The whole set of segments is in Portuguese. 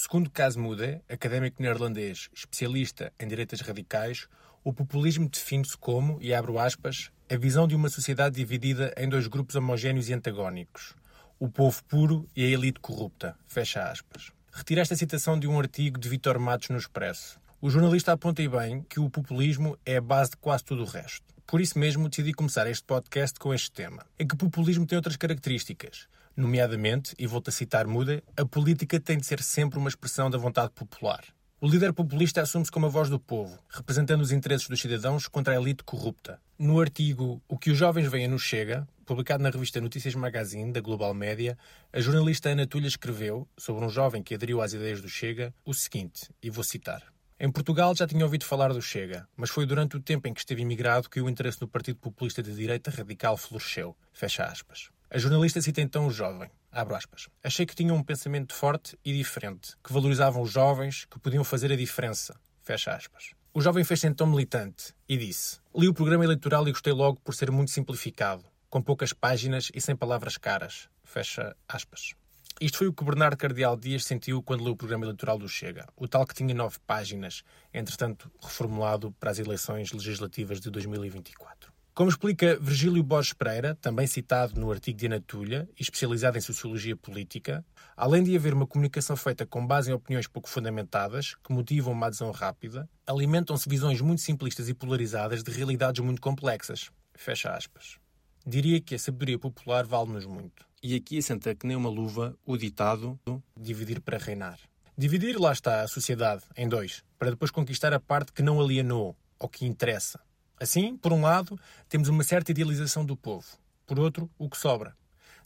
Segundo Casmude, académico neerlandês especialista em direitas radicais, o populismo define-se como, e abro aspas, a visão de uma sociedade dividida em dois grupos homogéneos e antagónicos, o povo puro e a elite corrupta. Fecha aspas. Retira esta citação de um artigo de Vitor Matos no Expresso. O jornalista aponta e bem que o populismo é a base de quase tudo o resto. Por isso mesmo decidi começar este podcast com este tema. É que o populismo tem outras características. Nomeadamente, e volto a citar Muda, a política tem de ser sempre uma expressão da vontade popular. O líder populista assume-se como a voz do povo, representando os interesses dos cidadãos contra a elite corrupta. No artigo O que os jovens veem no Chega, publicado na revista Notícias Magazine, da Global Média, a jornalista Ana Tulha escreveu, sobre um jovem que aderiu às ideias do Chega, o seguinte, e vou citar. Em Portugal já tinha ouvido falar do Chega, mas foi durante o tempo em que esteve imigrado que o interesse no Partido Populista de Direita Radical floresceu. Fecha aspas. A jornalista cita então o jovem. Abro aspas. Achei que tinham um pensamento forte e diferente, que valorizavam os jovens, que podiam fazer a diferença. Fecha aspas. O jovem fez-se então militante e disse: Li o programa eleitoral e gostei logo por ser muito simplificado, com poucas páginas e sem palavras caras. Fecha aspas. Isto foi o que Bernardo Cardeal Dias sentiu quando leu o programa eleitoral do Chega, o tal que tinha nove páginas, entretanto reformulado para as eleições legislativas de 2024. Como explica Virgílio Borges Pereira, também citado no artigo de Ana Tulha e especializado em sociologia política, além de haver uma comunicação feita com base em opiniões pouco fundamentadas, que motivam uma adesão rápida, alimentam-se visões muito simplistas e polarizadas de realidades muito complexas. Fecha aspas. Diria que a sabedoria popular vale-nos muito. E aqui assenta que nem uma luva o ditado dividir para reinar. Dividir, lá está, a sociedade em dois, para depois conquistar a parte que não alienou, ou que interessa. Assim, por um lado, temos uma certa idealização do povo. Por outro, o que sobra.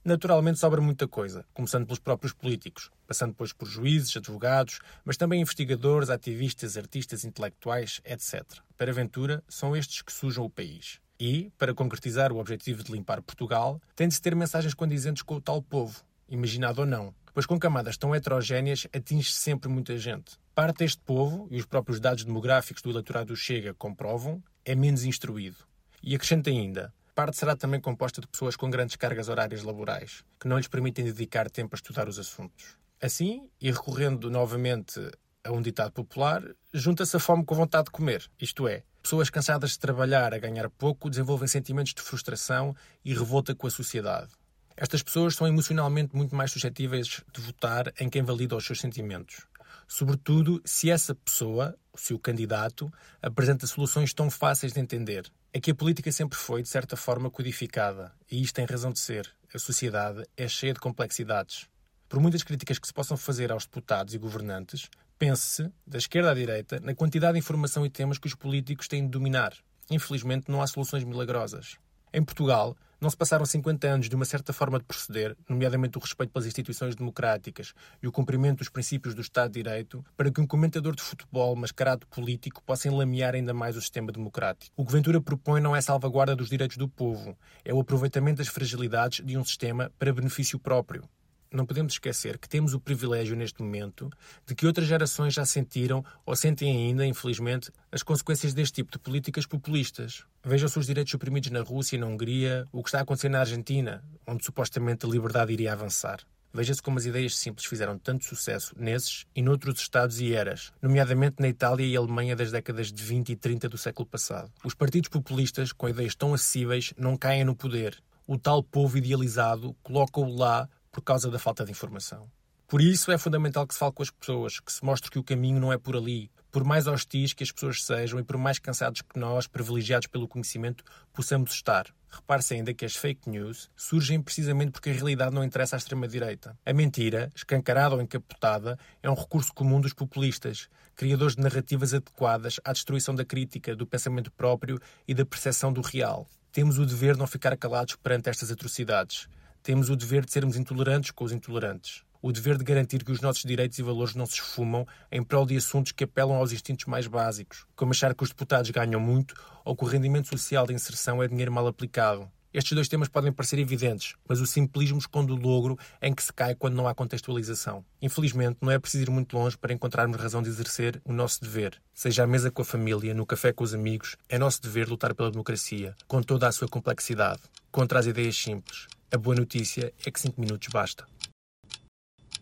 Naturalmente sobra muita coisa, começando pelos próprios políticos, passando depois por juízes, advogados, mas também investigadores, ativistas, artistas, intelectuais, etc. Para Ventura, são estes que sujam o país. E, para concretizar o objetivo de limpar Portugal, tem de se ter mensagens condizentes com o tal povo, imaginado ou não, pois com camadas tão heterogéneas atinge sempre muita gente. Parte deste povo, e os próprios dados demográficos do eleitorado Chega comprovam, é menos instruído. E acrescenta ainda, parte será também composta de pessoas com grandes cargas horárias laborais, que não lhes permitem dedicar tempo a estudar os assuntos. Assim, e recorrendo novamente a um ditado popular, junta-se a fome com a vontade de comer, isto é, pessoas cansadas de trabalhar a ganhar pouco desenvolvem sentimentos de frustração e revolta com a sociedade. Estas pessoas são emocionalmente muito mais suscetíveis de votar em quem valida os seus sentimentos sobretudo se essa pessoa, se o candidato, apresenta soluções tão fáceis de entender. É que a política sempre foi, de certa forma, codificada, e isto tem razão de ser. A sociedade é cheia de complexidades. Por muitas críticas que se possam fazer aos deputados e governantes, pense-se, da esquerda à direita, na quantidade de informação e temas que os políticos têm de dominar. Infelizmente, não há soluções milagrosas. Em Portugal, não se passaram 50 anos de uma certa forma de proceder, nomeadamente o respeito pelas instituições democráticas e o cumprimento dos princípios do Estado de Direito, para que um comentador de futebol mascarado político possa enlamear ainda mais o sistema democrático. O que Ventura propõe não é salvaguarda dos direitos do povo, é o aproveitamento das fragilidades de um sistema para benefício próprio não podemos esquecer que temos o privilégio neste momento de que outras gerações já sentiram ou sentem ainda, infelizmente, as consequências deste tipo de políticas populistas. Vejam-se os direitos suprimidos na Rússia e na Hungria, o que está a acontecer na Argentina, onde supostamente a liberdade iria avançar. Veja-se como as ideias simples fizeram tanto sucesso nesses e noutros estados e eras, nomeadamente na Itália e Alemanha das décadas de 20 e 30 do século passado. Os partidos populistas, com ideias tão acessíveis, não caem no poder. O tal povo idealizado coloca-o lá por causa da falta de informação. Por isso é fundamental que se fale com as pessoas, que se mostre que o caminho não é por ali. Por mais hostis que as pessoas sejam e por mais cansados que nós, privilegiados pelo conhecimento, possamos estar. Repare-se ainda que as fake news surgem precisamente porque a realidade não interessa à extrema-direita. A mentira, escancarada ou encapotada, é um recurso comum dos populistas, criadores de narrativas adequadas à destruição da crítica, do pensamento próprio e da percepção do real. Temos o dever de não ficar calados perante estas atrocidades. Temos o dever de sermos intolerantes com os intolerantes. O dever de garantir que os nossos direitos e valores não se esfumam em prol de assuntos que apelam aos instintos mais básicos, como achar que os deputados ganham muito ou que o rendimento social de inserção é dinheiro mal aplicado. Estes dois temas podem parecer evidentes, mas o simplismo esconde o logro em que se cai quando não há contextualização. Infelizmente, não é preciso ir muito longe para encontrarmos razão de exercer o nosso dever. Seja à mesa com a família, no café com os amigos, é nosso dever lutar pela democracia, com toda a sua complexidade, contra as ideias simples, a boa notícia é que 5 minutos basta.